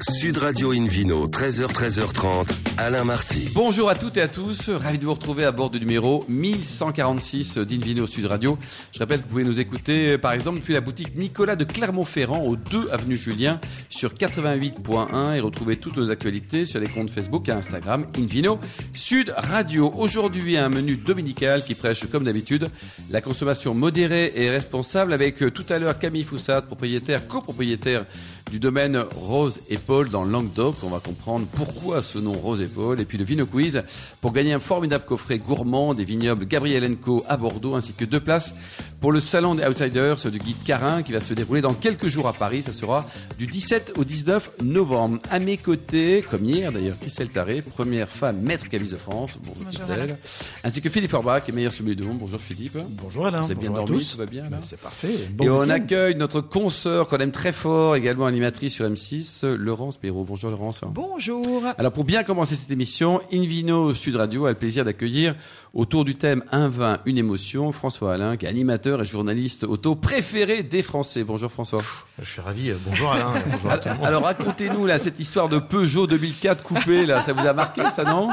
Sud Radio Invino, 13h, 13h30, Alain Marty. Bonjour à toutes et à tous, ravi de vous retrouver à bord du numéro 1146 d'Invino Sud Radio. Je rappelle que vous pouvez nous écouter par exemple depuis la boutique Nicolas de Clermont-Ferrand au 2 avenue Julien sur 88.1 et retrouver toutes nos actualités sur les comptes Facebook et Instagram Invino Sud Radio. Aujourd'hui un menu dominical qui prêche comme d'habitude la consommation modérée et responsable avec tout à l'heure Camille Foussat, propriétaire, copropriétaire du domaine Rose et Paul dans Languedoc. On va comprendre pourquoi ce nom Rose et Paul. Et puis le Vino Quiz pour gagner un formidable coffret gourmand des vignobles Gabriel Co à Bordeaux ainsi que deux places pour le salon des Outsiders du guide Carin qui va se dérouler dans quelques jours à Paris. Ça sera du 17 au 19 novembre. À mes côtés, comme hier d'ailleurs, Christelle Taré, première femme maître caviste de France. Bonjour, Christelle. Ainsi que Philippe Forbach, meilleur sommelier du monde. Bonjour Philippe. Bonjour Alain. Vous avez bien dormi, tout va bien C'est parfait. Et on accueille notre consoeur qu'on aime très fort, également animatrice sur M6, Laurence Perrault. Bonjour Laurence. Bonjour. Alors pour bien commencer cette émission, Invino Sud Radio a le plaisir d'accueillir autour du thème Un vin, une émotion, François Alain, qui est animateur et journaliste auto préféré des Français. Bonjour François. Je suis ravi. Bonjour Alain. Bonjour à tout le monde. Alors racontez-nous là cette histoire de Peugeot 2004 coupé là, ça vous a marqué ça non?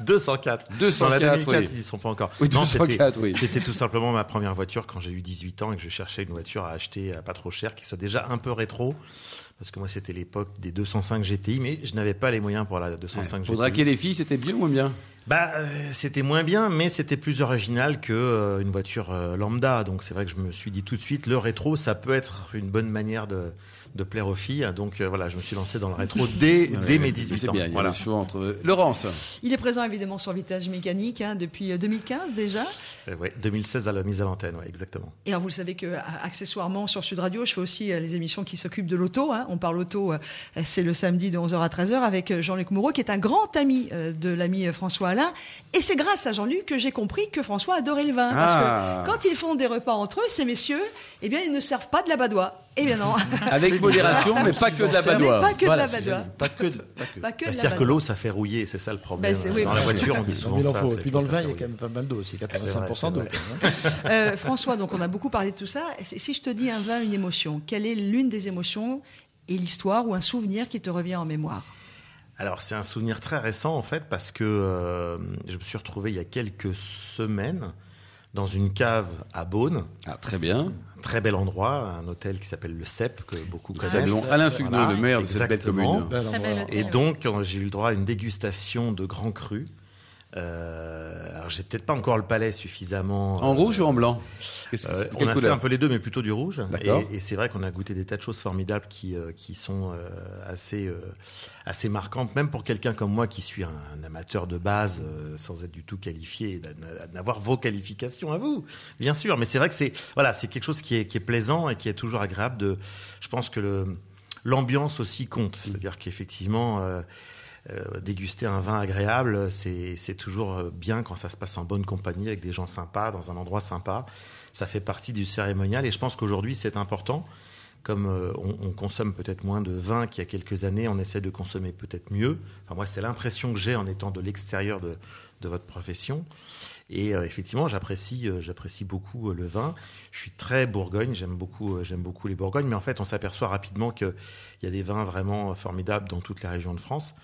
204. 204, Dans la 2004, oui. ils sont pas encore. Oui, Non, 204, c'était- oui. C'était tout simplement ma première voiture quand j'ai eu 18 ans et que je cherchais une voiture à acheter à pas trop cher, qui soit déjà un peu rétro. Parce que moi, c'était l'époque des 205 GTI, mais je n'avais pas les moyens pour la 205 Pour GTI. draguer les filles, c'était bien ou moins bien? Bah, euh, c'était moins bien, mais c'était plus original que euh, une voiture euh, lambda. Donc c'est vrai que je me suis dit tout de suite, le rétro, ça peut être une bonne manière de, de plaire aux filles. Donc euh, voilà, je me suis lancé dans le rétro dès, dès mes mais 18 C'est ans. bien, il y a voilà. le choix entre Laurence. Il est présent évidemment sur Vitage Mécanique hein, depuis euh, 2015 déjà. Euh, ouais, 2016 à la mise à l'antenne, ouais, exactement. Et alors vous le savez que euh, accessoirement sur Sud Radio, je fais aussi euh, les émissions qui s'occupent de l'auto. hein. On parle auto, euh, c'est le samedi de 11h à 13h avec euh, Jean-Luc Moreau qui est un grand ami euh, de l'ami euh, François Alain. Et c'est grâce à Jean-Luc que j'ai compris que François adorait le vin. Ah. Parce que quand ils font des repas entre eux, ces messieurs, eh bien ils ne servent pas de la badoie. Eh bien non. Avec modération, mais pas que de la badoie. pas que de la badoie. Pas que de, Bah, la C'est-à-dire que badoie. l'eau, ça fait rouiller, c'est ça le problème. Oui, Dans la bah, voiture, on dit souvent ça. Et puis dans le vin, il y a quand même pas mal d'eau aussi, C'est 85% d'eau. hein. Euh, François, donc on a beaucoup parlé de tout ça. Si si je te dis un vin, une émotion, quelle est l'une des émotions et l'histoire ou un souvenir qui te revient en mémoire? Alors c'est un souvenir très récent en fait parce que euh, je me suis retrouvé il y a quelques semaines dans une cave à Beaune, Ah, très bien. un très bel endroit, un hôtel qui s'appelle le CEP que beaucoup connaissent. Alain Sugno, Voilà, le maire de cette belle commune. Et donc euh, j'ai eu le droit à une dégustation de grands crus. Euh, alors j'ai peut-être pas encore le palais suffisamment. En euh, rouge ou en blanc? Que Euh, on a fait un peu les deux, mais plutôt du rouge. D'accord. Et, et c'est vrai qu'on a goûté des tas de choses formidables qui, euh, qui sont euh, assez, euh, assez marquantes, même pour quelqu'un comme moi qui suis un, un amateur de base, euh, sans être du tout qualifié, d'avoir vos qualifications à vous, bien sûr. Mais c'est vrai que c'est voilà, c'est quelque chose qui est, qui est plaisant et qui est toujours agréable. De, je pense que l'ambiance aussi compte, c'est-à-dire qu'effectivement. Euh, déguster un vin agréable, c'est toujours euh, bien quand ça se passe en bonne compagnie avec des gens sympas, dans un endroit sympa. Ça fait partie du cérémonial et je pense qu'aujourd'hui c'est important. Comme euh, on, on consomme peut-être moins de vin qu'il y a quelques années, on essaie de consommer peut-être mieux. Enfin moi c'est l'impression que j'ai en étant de l'extérieur de, de votre profession. Et euh, effectivement, j'apprécie, euh, j'apprécie beaucoup euh, le vin. Je suis très Bourgogne, j'aime beaucoup, j'aime beaucoup les Bourgognes. Mais en fait, on s'aperçoit rapidement qu'il y a des vins vraiment formidables dans toute la région de France.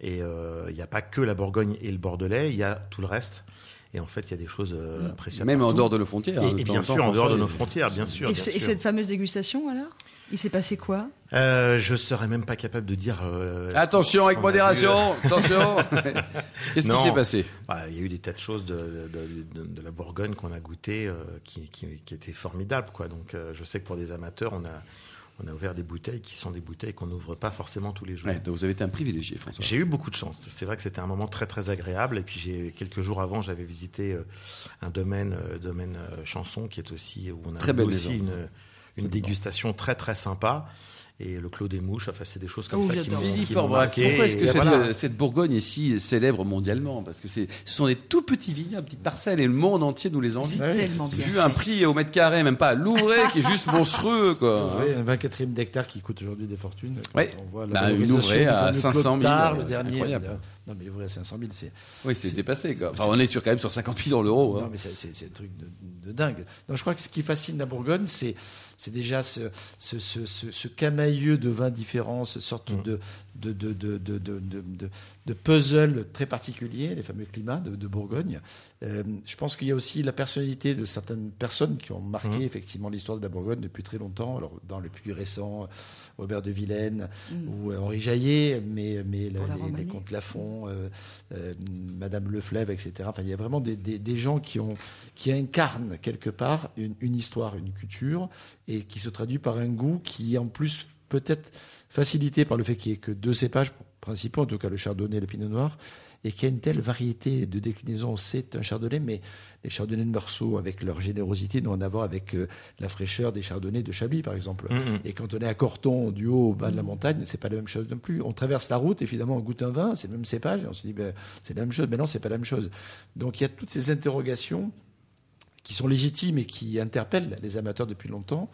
Et euh, il n'y a pas que la Bourgogne et le Bordelais, il y a tout le reste. Et en fait, il y a des choses euh, appréciables. Même en dehors de nos frontières. hein, Et, temps bien sûr, en dehors de nos frontières, bien sûr. et, bien cette fameuse dégustation alors? Il s'est passé quoi? Euh, je serais même pas capable de dire. euh, Attention avec modération, attention. Qu'est-ce qui Non. s'est passé? Bah, il y a eu des tas de choses de, de, de- de la Bourgogne qu'on a goûté euh, qui, qui, qui étaient formidables. Quoi. Donc, euh, je sais que pour des amateurs, on a, on a ouvert des bouteilles qui sont des bouteilles qu'on n'ouvre pas forcément tous les jours. Ouais, donc vous avez été un privilégié, François. J'ai eu beaucoup de chance. C'est vrai que c'était un moment très très agréable. Et puis j'ai quelques jours avant, j'avais visité euh, un domaine, euh, domaine euh, chanson qui est aussi où on a Très eu belle aussi maison. une, une dégustation très très sympa. Et le Clos des Mouches, enfin c'est des choses comme Oh, ça qui m'ont pourquoi est-ce que Et cette, voilà. cette Bourgogne est si célèbre mondialement Parce que c'est- ce sont des tout petits vignobles, petites parcelles, et le monde entier nous les envie. C'est bien. Vu un prix au mètre carré, même pas à Louvray, qui est juste monstrueux, quoi. Ouais, un 24e d'hectare qui coûte aujourd'hui des fortunes. On voit Bah, une du à fameux 500 000, Clotard, le dernier. incroyable. Non, mais l'ouvrier à 500 000, c'est. Oui, c'est dépassé, quoi. Enfin, on est sur, quand même sur 50 000 dans l'euro. hein. Non, mais c'est- un truc de, de dingue. Non, je crois que ce qui fascine la Bourgogne, c'est c'est déjà ce, ce, ce, ce, ce de vins différents, ce sorte Mm. de, de, de, de, de, de, de- de- de puzzle très particulier, les fameux climats de, de Bourgogne. Euh, je pense qu'il y a aussi la personnalité de certaines personnes qui ont marqué Mm. effectivement l'histoire de la Bourgogne depuis très longtemps. Alors, dans le plus récent, Robert de Vilaine Mm. ou euh, Henri Jaillet, mais, mais la les, les comtes Lafont, euh, euh, Madame Leflèvre, etc. Enfin, il y a vraiment des, des, des gens qui, ont, qui incarnent quelque part une, une histoire, une culture, et qui se traduit par un goût qui, en plus, peut-être facilité par le fait qu'il n'y ait que deux cépages principaux, en tout cas le chardonnay et le pinot noir, et qu'il y a une telle variété de déclinaisons. C'est un chardonnay, mais les chardonnays de Meursault, avec leur générosité, n'ont rien à voir avec euh, la fraîcheur des chardonnays de Chablis, par exemple. Mm, mm. Et quand on est à Corton, du haut au bas de la montagne, c'est pas la même chose non plus. On traverse la route et finalement on goûte un vin, c'est le même cépage, et on se dit ben, c'est la même chose. Mais non, c'est pas la même chose. Donc il y a toutes ces interrogations qui sont légitimes et qui interpellent les amateurs depuis longtemps,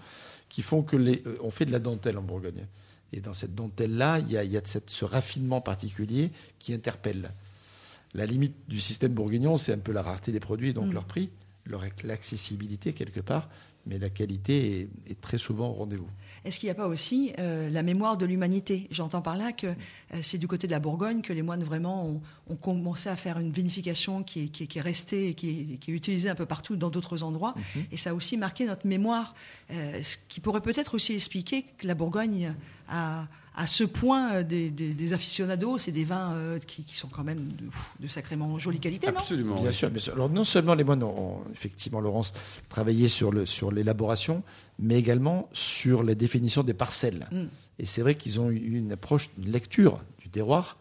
qui font que les, euh, on fait de la dentelle en Bourgogne. Et dans cette dentelle-là, il y a, il y a cette- ce raffinement particulier qui interpelle. La limite du système bourguignon, c'est un peu la rareté des produits, donc Mm. leur prix, leur l'accessibilité quelque part, mais la qualité est, est très souvent au rendez-vous. Est-ce qu'il n'y a pas aussi euh, la mémoire de l'humanité? J'entends par là que euh, c'est du côté de la Bourgogne que les moines vraiment ont, ont commencé à faire une vinification qui est, qui est- qui est restée et qui est, qui est utilisée un peu partout dans d'autres endroits. Mhm. Et ça a aussi marqué notre mémoire, euh, ce qui pourrait peut-être aussi expliquer que la Bourgogne a à ce point euh, des, des, des aficionados, c'est des vins euh, qui, qui sont quand même de, de sacrément jolie qualité, non? Absolument. Bien sûr, bien sûr. Alors non seulement les moines ont, effectivement, Laurence, travaillé sur le sur l'élaboration, mais également sur la définition des parcelles. Mm. Et c'est vrai qu'ils ont eu une approche, une lecture du terroir,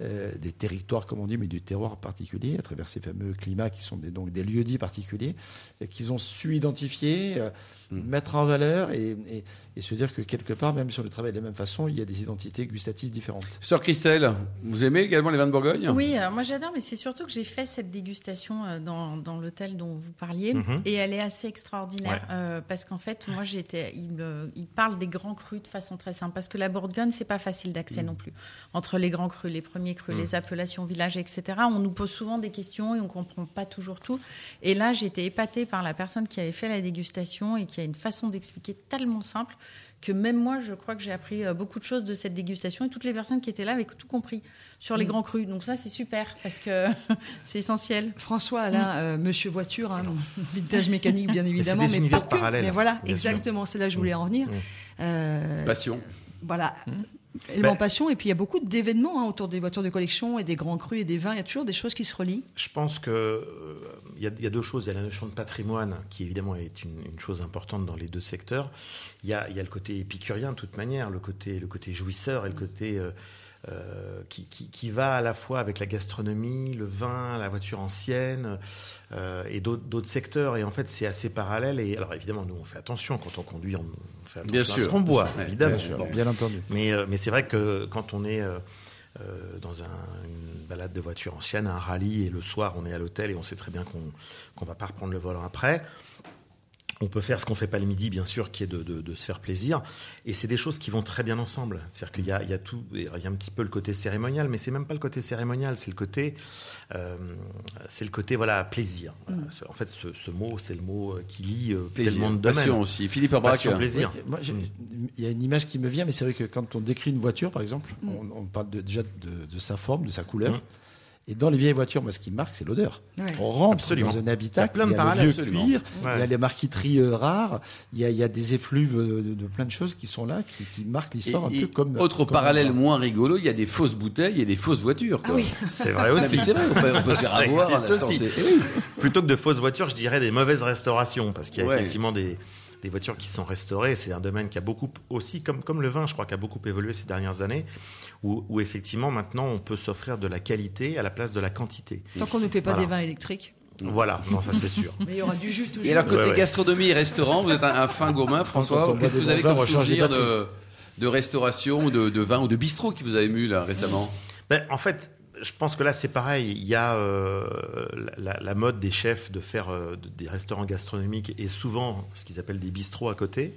euh, des territoires comme on dit, mais du terroir particulier, à travers ces fameux climats qui sont des, donc des lieux dits particuliers, et qu'ils ont su identifier, euh, Mm. mettre en valeur et, et, et se dire que quelque part, même si on le travaille de la même façon, il y a des identités gustatives différentes. Sœur Christelle, vous aimez également les vins de Bourgogne? Oui, euh, moi j'adore, mais c'est surtout que j'ai fait cette dégustation euh, dans, dans l'hôtel dont vous parliez, Mhm. et elle est assez extraordinaire Ouais. euh, parce qu'en fait, moi j'étais, il, il parle des grands crus de façon très simple parce que la Bourgogne c'est pas facile d'accès non plus entre les grands crus, les premiers les appellations villages, etc. On nous pose souvent des questions et on comprend pas toujours tout. Et là, j'étais épatée par la personne qui avait fait la dégustation et qui a une façon d'expliquer tellement simple que même moi, je crois que j'ai appris euh, beaucoup de choses de cette dégustation et toutes les personnes qui étaient là avaient tout compris sur les grands crus. Donc ça, c'est super parce que c'est essentiel. François Alain, euh, Monsieur Voiture, hein, vintage mécanique bien évidemment, des mais, univers pas que. parallèles, Mais voilà, exactement, c'est là que je voulais en venir. Mmh. Euh, Passion. voilà. Ben- passion, et puis il y a beaucoup d'événements hein, autour des voitures de collection et des grands crus et des vins. Il y a toujours des choses qui se relient. Je pense que euh, y, a- il y a deux choses. Il y a la notion de patrimoine, qui évidemment est une, une chose importante dans les deux secteurs. Il y, a, il y a le côté épicurien de toute manière, le côté, le côté jouisseur et le côté euh, euh, qui, qui, qui va à la fois avec la gastronomie, le vin, la voiture ancienne euh, et d'autres secteurs. Et en fait, c'est assez parallèle. Et alors évidemment, nous on fait attention quand on conduit, on, on fait attention Bien à ce sûr. qu'on boit, évidemment. bien sûr. Bon. Bien entendu. Mais, euh, mais c'est vrai que quand on est euh, euh, dans un- une balade de voiture ancienne, un rallye, et le soir on est à l'hôtel et on sait très bien qu'on qu'on va pas reprendre le volant après, on peut faire ce qu'on fait pas le midi, bien sûr, qui est de, de- de se faire plaisir. Et c'est des choses qui vont très bien ensemble. C'est-à-dire qu'il y a, il y a tout, il y a un petit peu le côté cérémonial, mais c'est même pas le côté cérémonial, c'est le côté, euh, c'est le côté voilà plaisir. Voilà. Ce- En fait, ce, ce mot, c'est le mot euh, qui lie euh, Plaisir. tellement de domaines. Passion aussi. Philippe. Passion, plaisir. Oui, moi, j'ai- il y a une image qui me vient, mais c'est vrai que quand on décrit une voiture, par exemple, Mm. on, on parle de- déjà de, de sa forme, de sa couleur. Mm. Et dans les vieilles voitures, moi, ce qui marque, c'est l'odeur. Ouais. On rentre Absolument. dans un Il y habitat, a plein de il y a parallèles, le vieux absolument. cuir, Ouais. il y a les marqueteries euh, rares, il y, a, il y a des effluves euh, de, de plein de choses qui sont là, qui, qui marquent l'histoire un et peu comme. autre comme parallèle moins rigolo, il y a des fausses bouteilles et des fausses voitures. Quoi. C'est vrai aussi. mais c'est vrai, on peut, on peut se faire Ça avoir. aussi. eh oui. Plutôt que de fausses voitures, je dirais des mauvaises restaurations, parce qu'il y a Ouais. effectivement des, des voitures qui sont restaurées. C'est un domaine qui a beaucoup aussi, comme, comme le vin, je crois, qui a beaucoup évolué ces dernières années, où, où effectivement maintenant on peut s'offrir de la qualité à la place de la quantité. Tant qu'on ne fait pas Voilà. des vins électriques. Voilà, non, ça c'est sûr. Mais il y aura du jus toujours. Et alors, côté Ouais, ouais. gastronomie et restaurant, vous êtes un, un fin gourmand, François. Qu'est-ce que vous avez comme souvenir de, de restauration, de, de vin ou de bistrot qui vous avez ému là récemment? Ben, en fait, je pense que là c'est pareil. Il y a euh, la, mode des chefs de faire euh, de- des restaurants gastronomiques et souvent ce qu'ils appellent des bistrots à côté.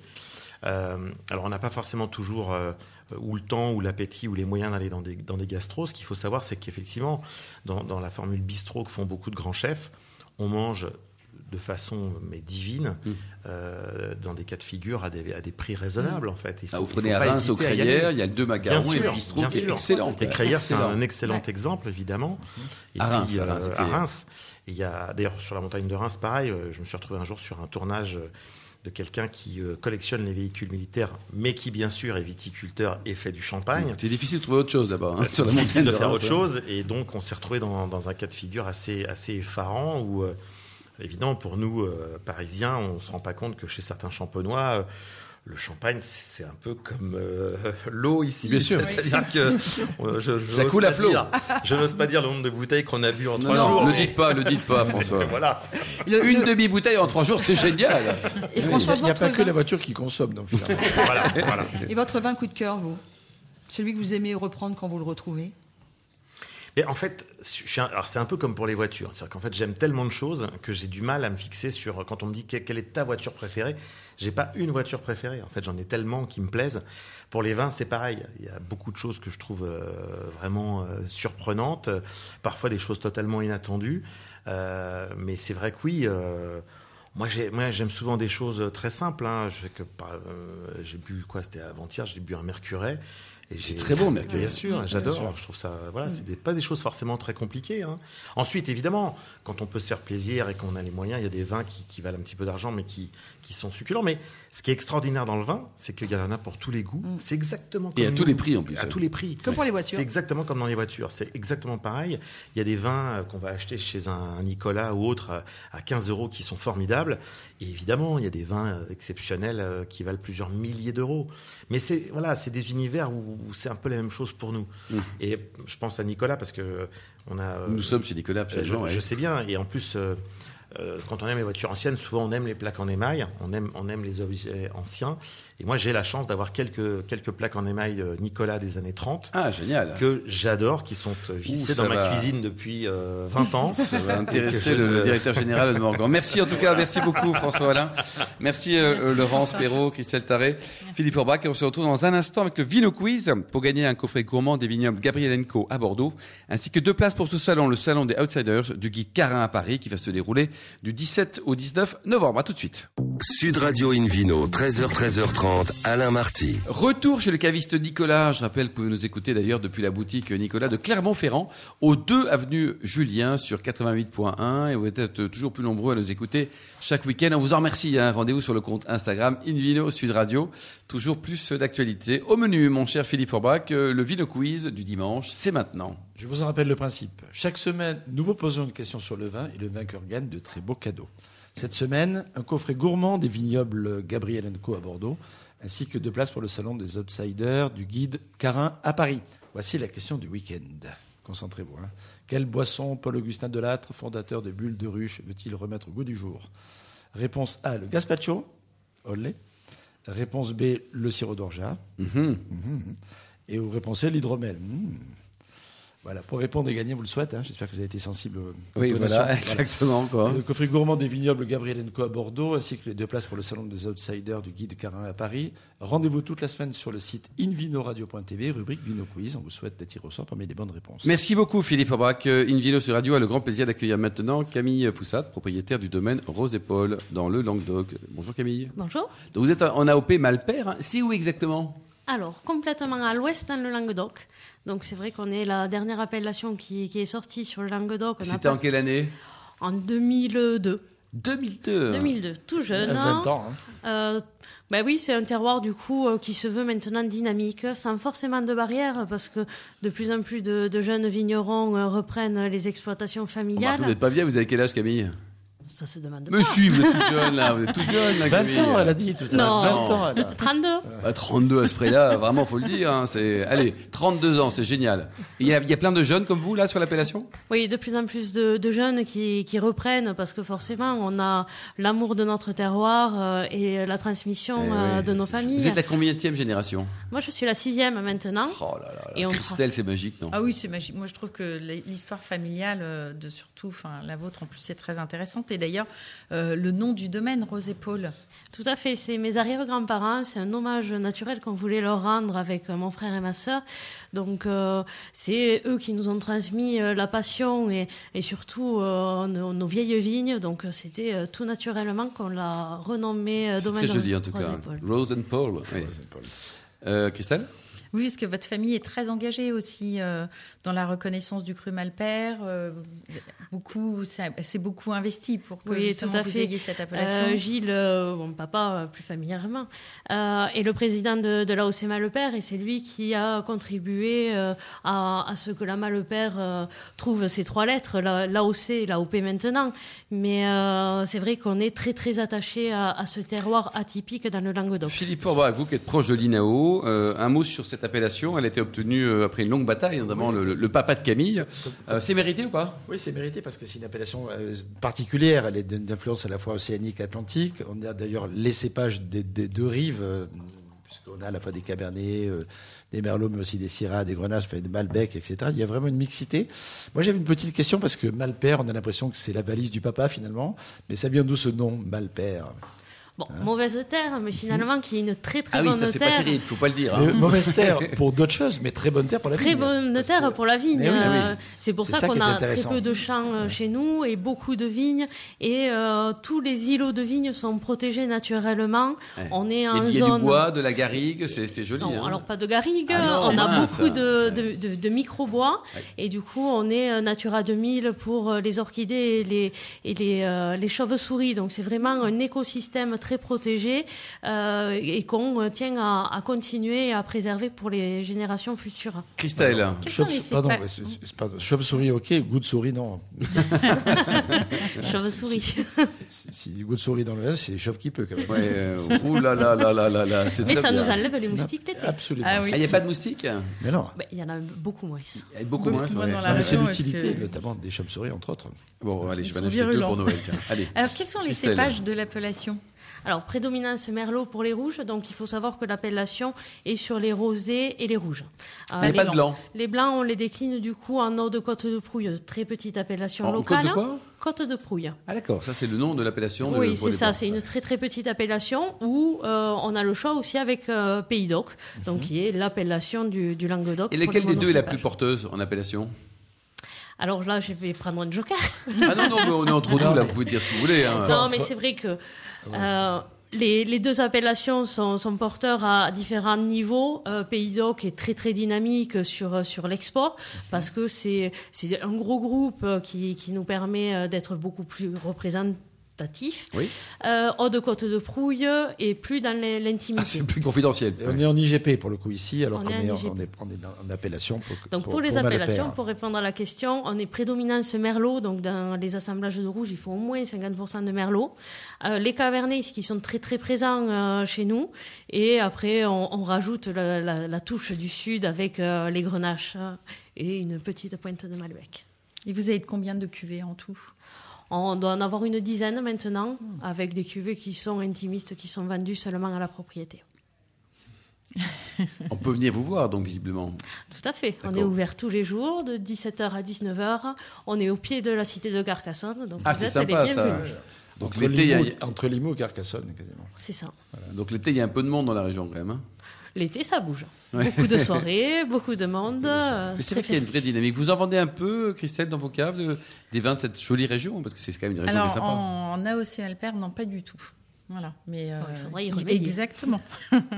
Euh, alors on n'a pas forcément toujours ou le temps ou l'appétit ou les moyens d'aller dans des, dans des gastros. Ce qu'il faut savoir, c'est qu'effectivement, dans, dans la formule bistrot que font beaucoup de grands chefs, on mange de façon mais divine, Mm. euh, dans des cas de figure à des, à des prix raisonnables en fait. Il Ah, vous il prenez à Reims, au aller. il y a deux macarons et le bistrot qui est excellent. Les Crayères, c'est un excellent Ouais. exemple, évidemment. Et À Reims, puis, à Reims, euh, clair. Il y a, d'ailleurs, sur la montagne de Reims, pareil, euh, je me suis retrouvé un jour sur un tournage de quelqu'un qui collectionne les véhicules militaires, mais qui, bien sûr, est viticulteur et fait du champagne. C'est difficile de trouver autre chose là-bas. hein, C'est la difficile montagne de faire Reims, autre hein. chose. Et donc, on s'est retrouvé dans, dans un cas de figure assez, assez effarant où, évidemment, pour nous, euh, Parisiens, on se rend pas compte que chez certains champenois, euh, le champagne, c'est un peu comme euh, l'eau ici. Bien sûr. C'est-à-dire que je, je Ça coule à flot. dire- Je n'ose pas dire le nombre de bouteilles qu'on a bu en Non, trois non, jours. ne mais- dites pas, ne dites pas, François. Voilà. Le- Une le- demi-bouteille en trois jours, c'est génial. et Il François, n'y a, pas que la voiture qui consomme, donc finalement. voilà, voilà. Et votre vin coup de cœur, vous? Celui que vous aimez reprendre quand vous le retrouvez? Et en fait, c'est un peu comme pour les voitures. C'est-à-dire qu'en fait, j'aime tellement de choses que j'ai du mal à me fixer sur quand on me dit que- quelle est ta voiture préférée. J'ai pas une voiture préférée. En fait, j'en ai tellement qui me plaisent. Pour les vins, c'est pareil. Il y a beaucoup de choses que je trouve euh, vraiment euh, surprenantes, parfois des choses totalement inattendues. Euh, mais c'est vrai que oui. moi, j'ai- moi, j'aime souvent des choses très simples. Hein. Je sais que euh, j'ai bu quoi C'était avant-hier. J'ai bu un Mercuret. C'est très bon, Mercury. Bien sûr, j'adore. Je trouve ça, voilà, c'est des- pas des choses forcément très compliquées. hein. Ensuite, évidemment, quand on peut se faire plaisir et qu'on a les moyens, il y a des vins qui, qui valent un petit peu d'argent, mais qui, qui sont succulents. Mais ce qui est extraordinaire dans le vin, c'est qu'il y en a pour tous les goûts. C'est exactement comme Et à tous les prix, en plus. À tous les prix. Comme pour les voitures. C'est exactement comme dans les voitures. C'est exactement pareil. Il y a des vins euh, qu'on va acheter chez un Nicolas ou autre euh, à 15 euros qui sont formidables. Et évidemment, il y a des vins euh, exceptionnels qui valent plusieurs milliers d'euros. Mais c'est voilà, c'est des univers où, où c'est un peu la même chose pour nous. Et je pense à Nicolas parce que on a. euh, Nous sommes chez Nicolas, euh, je, absolument. je ouais. sais bien. Et en plus, euh, quand on aime les voitures anciennes, souvent on aime les plaques en émail, on aime, on aime les objets anciens. Et moi, j'ai la chance d'avoir quelques, quelques plaques en émail euh, Nicolas des années 30 Ah, génial. que j'adore, qui sont euh, vissées Ouh, dans ma va. cuisine depuis euh, 20 ans. Ça va intéresser le, directeur général de Morgan. Merci en tout cas, merci beaucoup François Alain. Merci, euh, Merci, euh, Laurence. Perrault, Christelle Taré, Philippe Forbach. Et on se retrouve dans un instant avec le Vino Quiz pour gagner un coffret gourmand des vignobles Gabriel Co à Bordeaux, ainsi que deux places pour ce salon, le salon des Outsiders du guide Carin à Paris, qui va se dérouler du 17 au 19 novembre. À tout de suite. Sud Radio Invino, 13h, 13h30, Alain Marty. Retour chez le caviste Nicolas. Je rappelle que vous pouvez nous écouter d'ailleurs depuis la boutique Nicolas de Clermont-Ferrand, au 2 avenue Julien sur 88.1. Et vous êtes toujours plus nombreux à nous écouter chaque week-end. On vous en remercie. hein. Rendez-vous sur le compte Instagram Invino Sud Radio. Toujours plus d'actualité. Au menu, mon cher Philippe Forbach, euh, le Vino Quiz du dimanche, c'est maintenant. Je vous en rappelle le principe. Chaque semaine, nous vous posons une question sur le vin et le vainqueur gagne de très beaux cadeaux. Cette semaine, un coffret gourmand des vignobles Gabriel Co à Bordeaux, ainsi que deux places pour le salon des outsiders du guide Carin à Paris. Voici la question du week-end. Concentrez-vous. hein. Quelle boisson Paul-Augustin Delattre, fondateur de Bulle de Ruche, veut-il remettre au goût du jour? Réponse A, le gazpacho, olé. Réponse B, le sirop d'orgeat. Mhm. Et vous réponse C, l'hydromel. Mmh. Voilà, pour répondre et gagner, vous le souhaitez. hein. J'espère que vous avez été sensible Oui, voilà, exactement. Quoi. Le coffret gourmand des vignobles Gabriel Co à Bordeaux, ainsi que les deux places pour le salon des outsiders du guide Carin à Paris. Rendez-vous toute la semaine sur le site invinoradio.tv, rubrique Vino Quiz. On vous souhaite d'être tiré au sort parmi les bonnes réponses. Merci beaucoup Philippe Forbach. Euh, Invino sur Radio a le grand plaisir d'accueillir maintenant Camille Poussat, propriétaire du domaine Rose et Paul dans le Languedoc. Bonjour Camille. Bonjour. Donc vous êtes en AOP Malpère. hein. C'est où exactement? Alors, complètement à l'ouest dans le Languedoc. Donc, c'est vrai qu'on est la dernière appellation qui, qui est sortie sur le Languedoc. C'était en quelle année? En 2002. 2002. 2002, tout jeune. 20 ans. hein. Euh, ben oui, c'est un terroir du coup euh, qui se veut maintenant dynamique, sans forcément de barrières, parce que de plus en plus de, de jeunes vignerons euh, reprennent les exploitations Remarque, familiales. vous n'êtes pas vieille, vous avez quel âge Camille? Ça se demande Mais pas. si, vous êtes toute jeune là, vous êtes toute jeune là 20 Camille. ans, elle a dit tout à l'heure. Non. 20 ans, elle a. 32 Bah, 32 à ce prix-là, vraiment, faut le dire. hein, c'est... Allez, 32 ans, c'est génial. Il y, a, il y a plein de jeunes comme vous là sur l'appellation? Oui, de plus en plus de, de jeunes qui, qui reprennent parce que forcément, on a l'amour de notre terroir euh, et la transmission Eh euh, oui, de nos familles. Vous êtes la combienième génération? Moi, je suis la sixième maintenant. Oh là là, là. Et on Christelle, c'est magique, non? Ah oui, c'est magique. Moi, je trouve que l'histoire familiale, euh, de surtout, enfin, la vôtre en plus, c'est très intéressante. Et d'ailleurs, euh, le nom du domaine, Rose et Paul. Tout à fait, c'est mes arrière-grands-parents, c'est un hommage naturel qu'on voulait leur rendre avec euh, mon frère et ma sœur. Donc euh, c'est eux qui nous ont transmis euh, la passion et, et surtout euh, nos, nos vieilles vignes. Donc c'était euh, tout naturellement qu'on l'a renommé euh, C'est domaine très joli en tout Rose cas. et Paul. Rose and Paul. oui. Euh, Christelle? Oui, parce que votre famille est très engagée aussi euh, dans la reconnaissance du cru Malpère. euh, beaucoup, c'est beaucoup investi pour que Oui, tout à vous fait. ayez cette appellation. Euh, Gilles, euh, mon papa euh, plus familièrement, euh, est le président de, de l'AOC Malepère et c'est lui qui a contribué euh, à, à ce que la Malepère euh, trouve ces trois lettres, la- l'AOC et l'AOP maintenant. Mais euh, c'est vrai qu'on est très très attaché à, à ce terroir atypique dans le Languedoc. Philippe Forbach, vous qui êtes proche de l'INAO, euh, un mot sur cette appellation. Elle a été obtenue euh, après une longue bataille, notamment le, le papa de Camille. Euh, c'est mérité ou pas? Oui, c'est mérité parce que c'est une appellation euh, particulière. Elle est d'influence à la fois océanique et atlantique. On a d'ailleurs les cépages des, des deux rives, puisqu'on a à la fois des cabernets, des merlots, mais aussi des syrahs, des grenaches, enfin, des malbecs, etc. Il y a vraiment une mixité. Moi, j'avais une petite question parce que Malpère, on a l'impression que c'est la valise du papa finalement. Mais ça vient d'où ce nom, Malpère? Bon, mauvaise terre, mais finalement qui est une très très Ah oui, bonne ça c'est pas terre. terrible, faut pas le dire. hein. Euh, Mauvaise terre pour d'autres choses, mais très bonne terre pour la Très vigne. bonne Parce terre que- pour la vigne. Mais oui, Euh, oui. C'est pour ça, ça qu'on a très peu de champs euh, chez nous et beaucoup de vignes. Et euh, tous les îlots de vignes sont protégés naturellement. Ouais. On est en il y a zone. du bois, de la garrigue, c'est joli. Non, hein. alors pas de garrigue, Ah non, on a mince. beaucoup de, de, de- de micro-bois Ouais. et du coup on est euh, Natura 2000 pour euh, les orchidées et les, et les, euh, les chauves-souris. Donc c'est vraiment un écosystème très protégé euh, et qu'on euh, tient à, à continuer et à préserver pour les générations futures. Christelle, pardon, pardon, chauve-souris, ok, goût de souris, non. Chauve-souris. Si, si goût de souris dans le c'est chauve qui peut quand même. ouais, euh, ouh là là là là là là, c'est Mais très ça bien. nous enlève les moustiques l'été. Absolument. Ah oui. Ah, il n'y a pas de moustiques? Mais non. Il y en a beaucoup moins. Il y a beaucoup Beaucoup moins, dans la Non, c'est l'utilité, que- notamment des chauves-souris, entre autres. Bon, allez, Ils je vais en acheter deux pour Noël. Tiens, allez. Alors, quels sont les Christelle. cépages de l'appellation? Alors, prédominance merlot pour les rouges, donc il faut savoir que l'appellation est sur les rosés et les rouges. Euh, a les pas de blanc. Les blancs, on les décline du coup en eau de côte de prouille, très petite appellation En locale. côte de quoi? Côte de prouille. Ah d'accord, ça c'est le nom de l'appellation. de- Oui, c'est ça, blancs. c'est une très très petite appellation où euh, on a le choix aussi avec euh, Pays d'Oc, donc qui est l'appellation du, du Languedoc. Et laquelle des deux est la plus porteuse en appellation? Alors là, je vais prendre un joker. Ah non, non, mais on est entre nous, là, vous pouvez dire ce que vous voulez. hein. Non, mais c'est vrai que euh, les, les deux appellations sont, sont porteurs à différents niveaux. Euh, Pays d'Oc est très très dynamique sur, sur l'export parce que c'est c'est un gros groupe euh, qui, qui nous permet euh, d'être beaucoup plus Oui. Euh, Haut de Côte de Prouille et plus dans les- Ah, l'intimité. c'est plus confidentiel. Et On est en IGP pour le coup ici, alors On qu'on est en est, appellation pour, Donc pour, les appellations, pour répondre à la question, on est prédominance merlot. Donc dans les assemblages de rouge, il faut au moins 50% de merlot. Euh, les cabernets qui sont très très présents euh, chez nous. Et après, on, on rajoute la, la- la touche du sud avec euh, les grenaches et une petite pointe de malbec. Et vous avez combien de cuvées en tout? On doit en avoir une dizaine maintenant, avec des cuvées qui sont intimistes, qui sont vendues seulement à la propriété. On peut venir vous voir, donc, visiblement. Tout à fait. On est ouvert tous les jours, de 17h à 19h. On est au pied de la cité de Carcassonne. Donc Ah, vous c'est êtes sympa, les bienvenus. Donc, Entre l'été, il y a- Limoux, entre Limoux et Carcassonne, quasiment. C'est ça. voilà. Donc, l'été, il y a un peu de monde dans la région, quand même. hein. L'été, ça bouge. Ouais. Beaucoup de soirées, beaucoup de monde. euh, Mais c'est très vrai qu'il y a une vraie dynamique. Vous en vendez un peu, Christelle, dans vos caves, de- des vins de cette jolie région? Parce que c'est quand même une région Alors, bien sympa. en AOC Alper, non, pas du tout. Voilà, mais euh, il faudrait y remédier. exactement.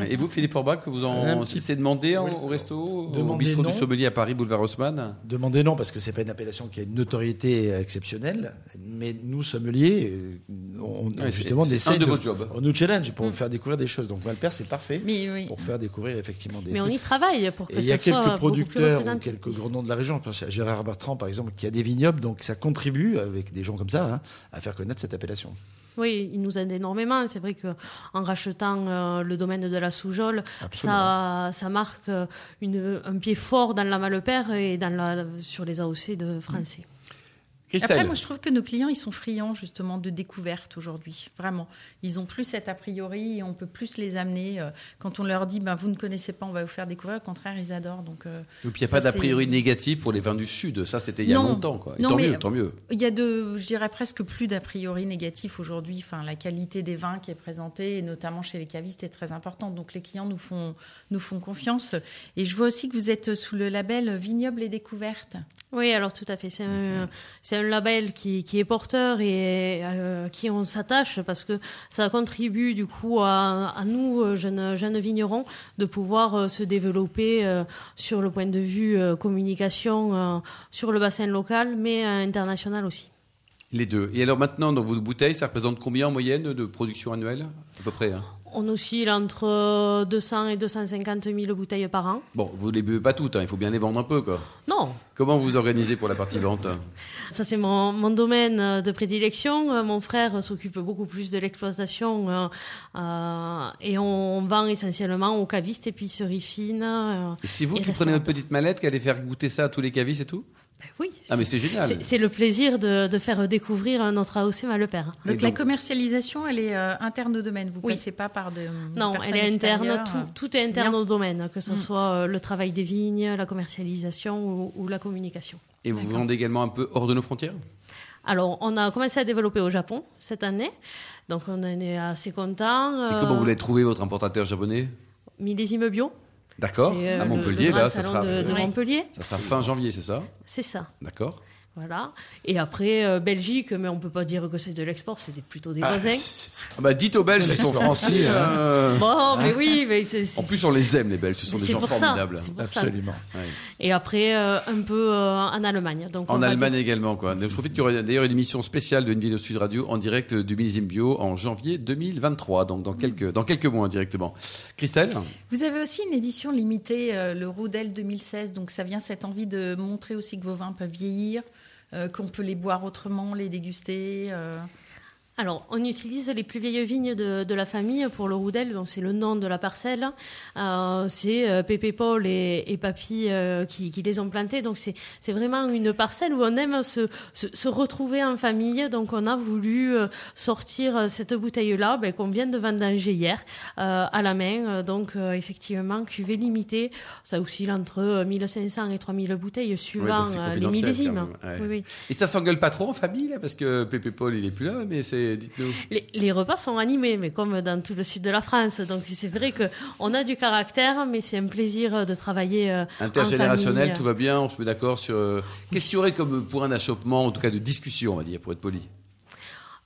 Et vous, Philippe Orbach, vous en petit- c'est demandé Oui. au resto, au Demandez bistrot non. du Sommelier à Paris, boulevard Haussmann Demandez non, parce que c'est pas une appellation qui a une notoriété exceptionnelle. Mais nous, sommeliers, euh, on, Ouais, justement, essaie de vos jobs. On nous challenge pour faire découvrir des choses. Donc, Malpère, c'est parfait Mais oui. pour faire découvrir effectivement des Mais on y travaille pour que Et il y a ça soit quelques producteurs ou quelques grands noms de la région. Je pense à Gérard Bertrand, par exemple, qui a des vignobles, donc ça contribue, avec des gens comme ça, hein, à faire connaître cette appellation. Oui, il nous aide énormément. C'est vrai qu'en rachetant euh, le domaine de la Soujole, ça, ça marque euh, une, un pied fort dans la Malepère et dans la, sur les AOC de français. Christelle. Après, moi, je trouve que nos clients, ils sont friands justement de découverte aujourd'hui. Vraiment. Ils ont plus cet a priori et on peut plus les amener. euh, quand on leur dit, ben, vous ne connaissez pas, on va vous faire découvrir. Au contraire, ils adorent. Donc, euh, Et puis il n'y a Ça, pas d'a priori négatif pour les vins du Sud. Ça, c'était il y a Non. longtemps. Quoi. Et Non, tant mais- mieux, tant mieux. il y a de, je dirais presque plus d'a priori négatifs aujourd'hui. Enfin, la qualité des vins qui est présentée, et notamment chez les cavistes, est très importante. Donc, les clients nous font, nous font confiance. Et je vois aussi que vous êtes sous le label Vignoble et Découverte. Oui, alors tout à fait. C'est un, c'est un label qui, qui est porteur et euh, qui on s'attache parce que ça contribue du coup à, à nous, euh, jeunes, jeunes vignerons, de pouvoir euh, se développer euh, sur le point de vue euh, communication sur le bassin local, mais international aussi. Les deux. Et alors maintenant, dans vos bouteilles, ça représente combien en moyenne de production annuelle À peu près. hein? On oscille entre euh, 200 et 250 000 bouteilles par an. bon, vous ne les buvez pas toutes, hein, il faut bien les vendre un peu. Quoi. Non, Comment vous vous organisez pour la partie vente? Ça, c'est mon, mon domaine euh, de prédilection. Euh, Mon frère euh, s'occupe beaucoup plus de l'exploitation euh, euh, et on vend essentiellement aux cavistes, épiceries fines. euh, Et c'est vous qui prenez votre petite mallette, qui allez faire goûter ça à tous les cavistes et tout? Oui, Ah, mais c'est génial. c'est- le plaisir de, de faire découvrir notre AOC Malepère. Et Donc, la commercialisation, elle est euh, interne au domaine. Vous Oui. passez pas par de. Non, elle est interne, extérieures. tout, tout est interne bien. au domaine, que ce Mm. soit euh, le travail des vignes, la commercialisation ou, ou la communication. Et vous vendez également un peu hors de nos frontières? Alors, on a commencé à développer au Japon cette année, donc on en est assez content. Et comment vous l'avez trouvé, votre importateur japonais? Millésime bio. D'accord euh, À Montpellier, le là, ça salon sera, de, de Oui. Montpellier, ça sera fin janvier, c'est ça? C'est ça. D'accord Voilà. Et après, euh, Belgique, mais on peut pas dire que c'est de l'export, c'est des- plutôt des Ah, voisins. Ah bah, Dites aux Belges, ils sont français. euh, Bon, mais oui, mais c'est. c'est- En plus, on les aime, les Belges, ce sont mais des gens formidables. ça. Absolument. Ouais. Et après, euh, un peu euh, en Allemagne. Donc on En Allemagne dire- également, quoi. Donc, je profite qu'il y aura d'ailleurs une émission spéciale de Vidéo Sud Radio en direct du Millésime Bio en janvier 2023, donc dans quelques, dans quelques mois directement. Christelle? Vous avez aussi une édition limitée, euh, le Roudel 2016. Donc, ça vient cette envie de montrer aussi que vos vins peuvent vieillir, qu'on peut les boire autrement, les déguster. Alors, on utilise les plus vieilles vignes de, de la famille pour le roudel, donc c'est le nom de la parcelle. Euh, c'est euh, Pépé Paul et, et Papy euh, qui, qui les ont plantées. Donc, c'est vraiment une parcelle où on aime se, se, se retrouver en famille. Donc, on a voulu euh, sortir cette bouteille-là ben, qu'on vient de vendanger hier à la main. Donc, effectivement, cuvée limitée. Ça oscille entre euh, 1500 et 3000 bouteilles suivant euh, les millésimes. ouais. Oui, oui. Et ça s'engueule pas trop en famille, là, parce que Pépé Paul, il est plus là, mais c'est, dites-nous. Les, les repas sont animés, mais comme dans tout le sud de la France. Donc c'est vrai que on a du caractère, mais c'est un plaisir de travailler euh, Intergénérationnel, tout va bien, on se met d'accord sur. euh, Qu'est-ce qu'il y aurait comme pour un achoppement, en tout cas de discussion, on va dire, pour être poli?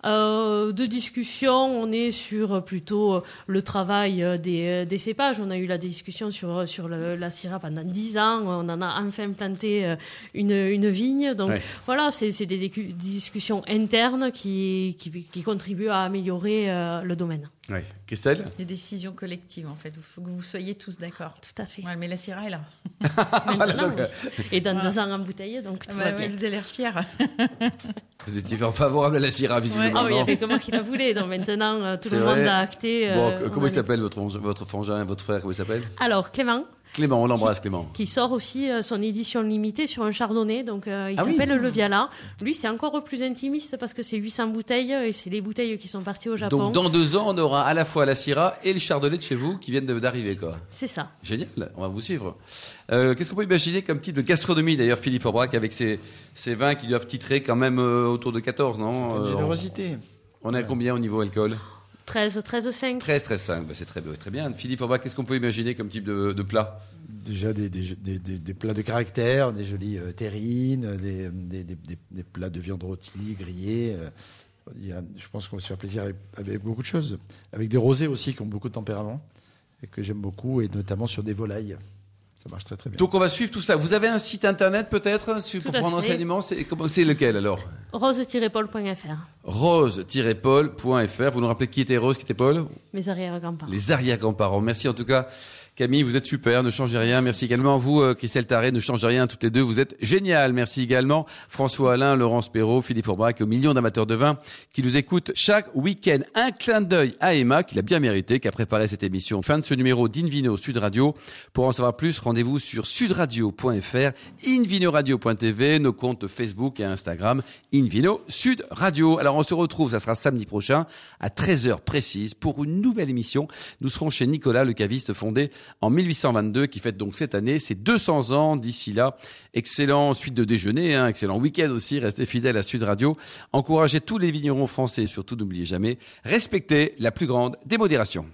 Euh, de discussion, on est sur plutôt euh, le travail euh, des, des cépages. On a eu la discussion sur, sur le- la Syrah pendant 10 ans. On en a enfin planté euh, une, une vigne. Donc Ouais. voilà, c'est des discussions internes qui, qui, qui contribuent à améliorer euh, le domaine. Ouais. Christelle? Des décisions collectives, en fait. Il faut que vous soyez tous d'accord. Tout à fait. Ouais, mais la Syrah est là. Maintenant, donc, euh, et dans voilà. deux ans en bouteille, donc tout Ah va bah, bien. ouais, vous avez l'air fiers. Vous étiez favorable à la Syrah, visiblement. Ah oui, il non avait que moi qui la voulais. Donc maintenant, euh, tout le vrai. monde a acté. Bon, euh, comment en il s'appelle votre, votre frangin, votre frère, comment il s'appelle? Alors, Clément, Clément, on l'embrasse, Clément. qui sort aussi euh, son édition limitée sur un chardonnay. Donc, euh, il Ah oui. s'appelle le Viala. Lui, c'est encore plus intimiste parce que c'est 800 bouteilles et c'est les bouteilles qui sont parties au Japon. Donc dans deux ans, on aura à la fois la Syrah et le Chardonnay de chez vous qui viennent d'arriver, quoi. C'est ça. Génial, on va vous suivre. Euh, Qu'est-ce qu'on peut imaginer comme type de gastronomie, d'ailleurs, Philippe Aubrac, avec ces, ces vins qui doivent titrer quand même euh, autour de 14, non C'est une Euh, générosité. On est à combien au niveau alcool? 13, 13, 5. 13, 13, 5. Bah, c'est très, très bien. Philippe qu'est-ce qu'on peut imaginer comme type de, de plat? Déjà des, des, des, des- des plats de caractère, des jolies euh, terrines, des, des, des- des- des plats de viande rôtie, grillés. euh, il y a- je pense qu'on va se faire plaisir avec, avec beaucoup de choses. Avec des rosés aussi qui ont beaucoup de tempérament et que j'aime beaucoup, et notamment sur des volailles. Ça marche très très bien. Donc on va suivre tout ça. Vous avez un site internet peut-être sur- pour prendre fait. enseignement? C'est lequel alors? Rose-paul.fr. Rose-paul.fr. Vous nous rappelez qui était Rose, qui était Paul? Mes arrière-grands-parents. Les arrière-grands-parents. Merci en tout cas, Camille, vous êtes super, ne changez rien. Merci également à vous, euh, Christelle Taré, ne changez rien, toutes les deux, vous êtes génial. Merci également François Alain, Laurence Perrault, Philippe et aux millions d'amateurs de vin qui nous écoutent chaque week-end. Un clin d'œil à Emma, qui l'a bien mérité, qui a préparé cette émission. Fin de ce numéro d'Invino Sud Radio. Pour en savoir plus, rendez-vous sur sudradio.fr, invinoradio.tv, nos comptes Facebook et Instagram, Invino Sud Radio. Alors on se retrouve, ça sera samedi prochain à 13h précise pour une nouvelle émission. Nous serons chez Nicolas, le caviste fondé en 1822, qui fête donc cette année ses 200 ans. D'ici là, excellent suite de déjeuner, hein, excellent week-end aussi. Restez fidèles à Sud Radio. Encouragez tous les vignerons français, surtout n'oubliez jamais, respectez la plus grande démodération.